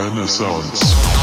Renaissance.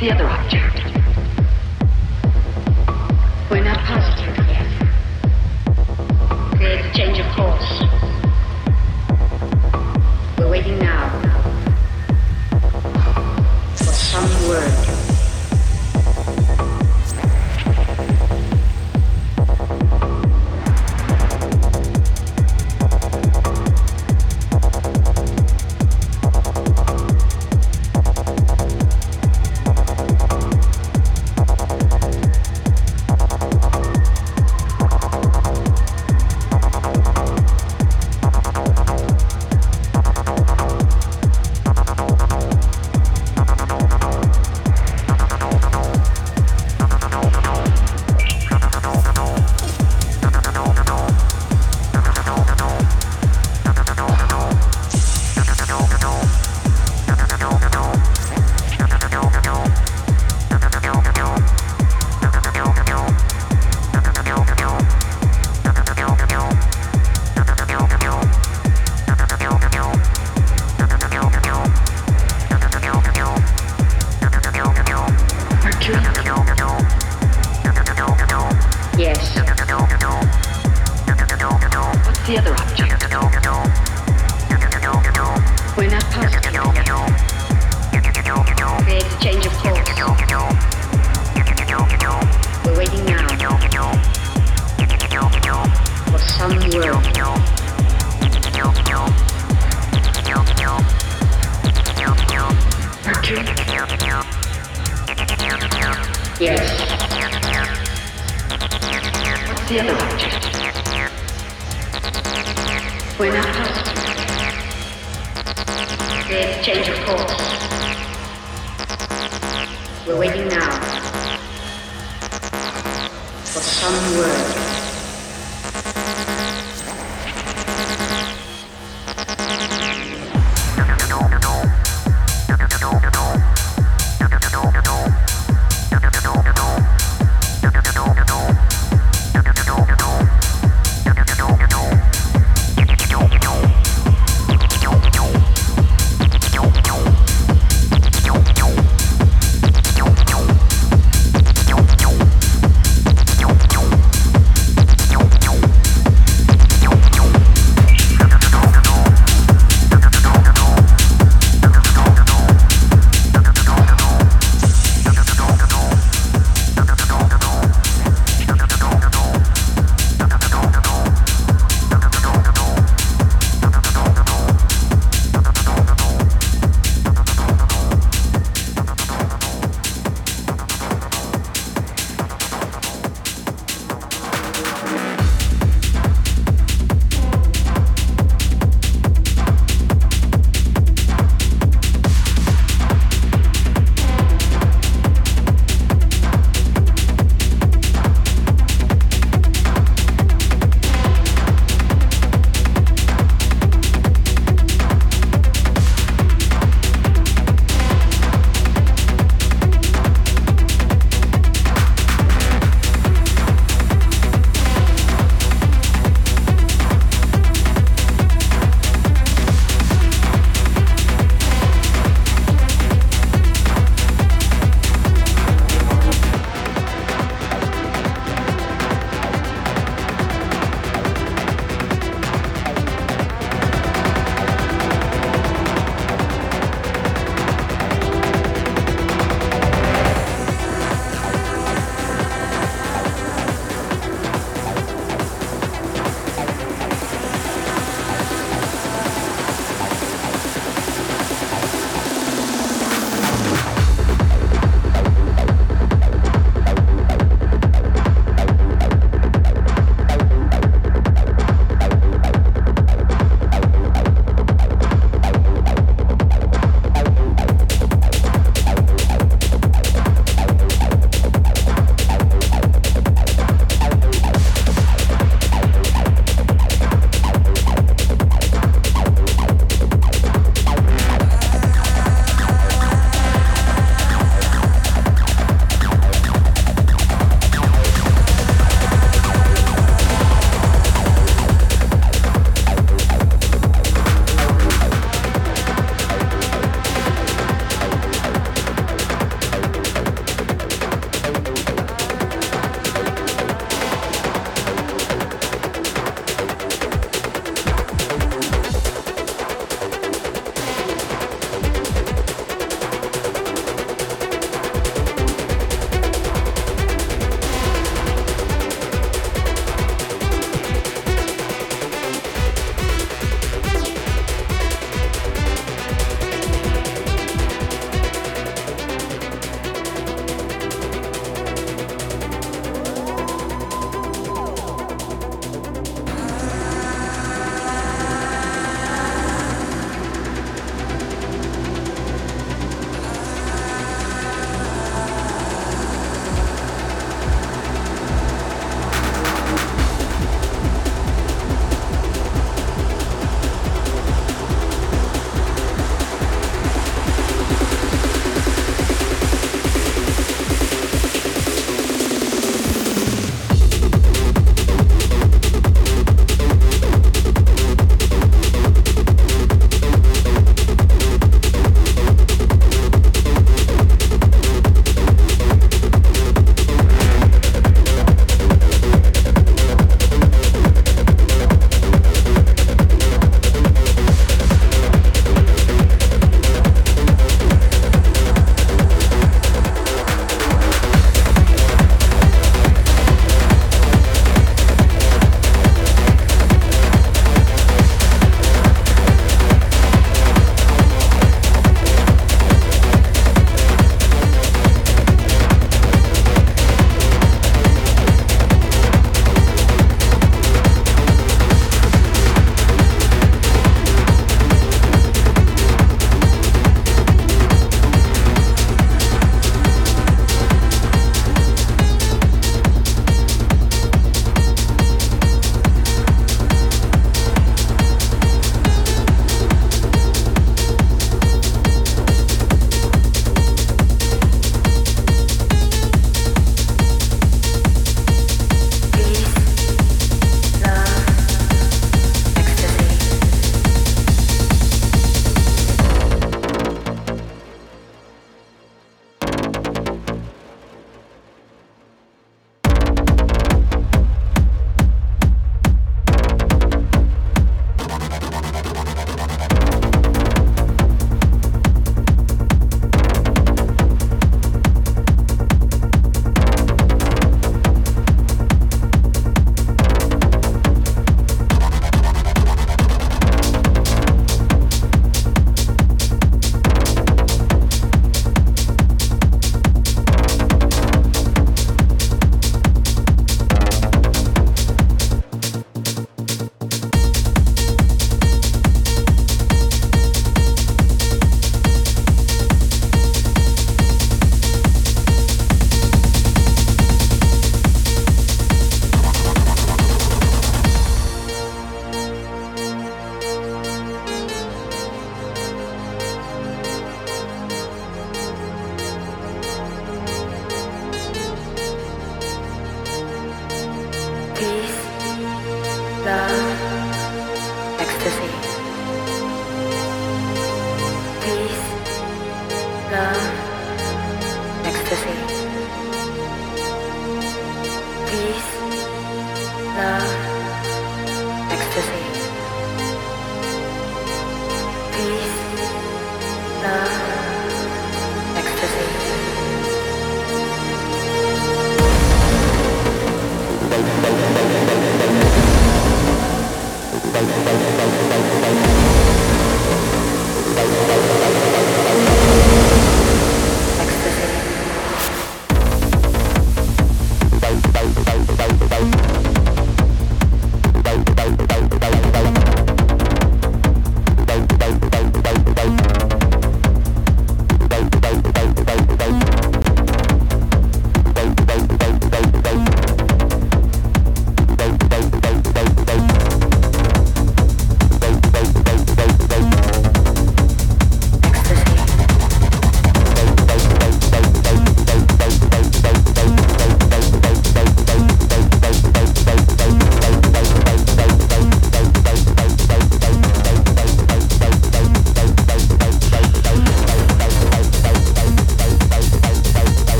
The other object? We're waiting now for some word.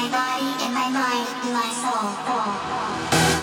my body and my mind, my soul.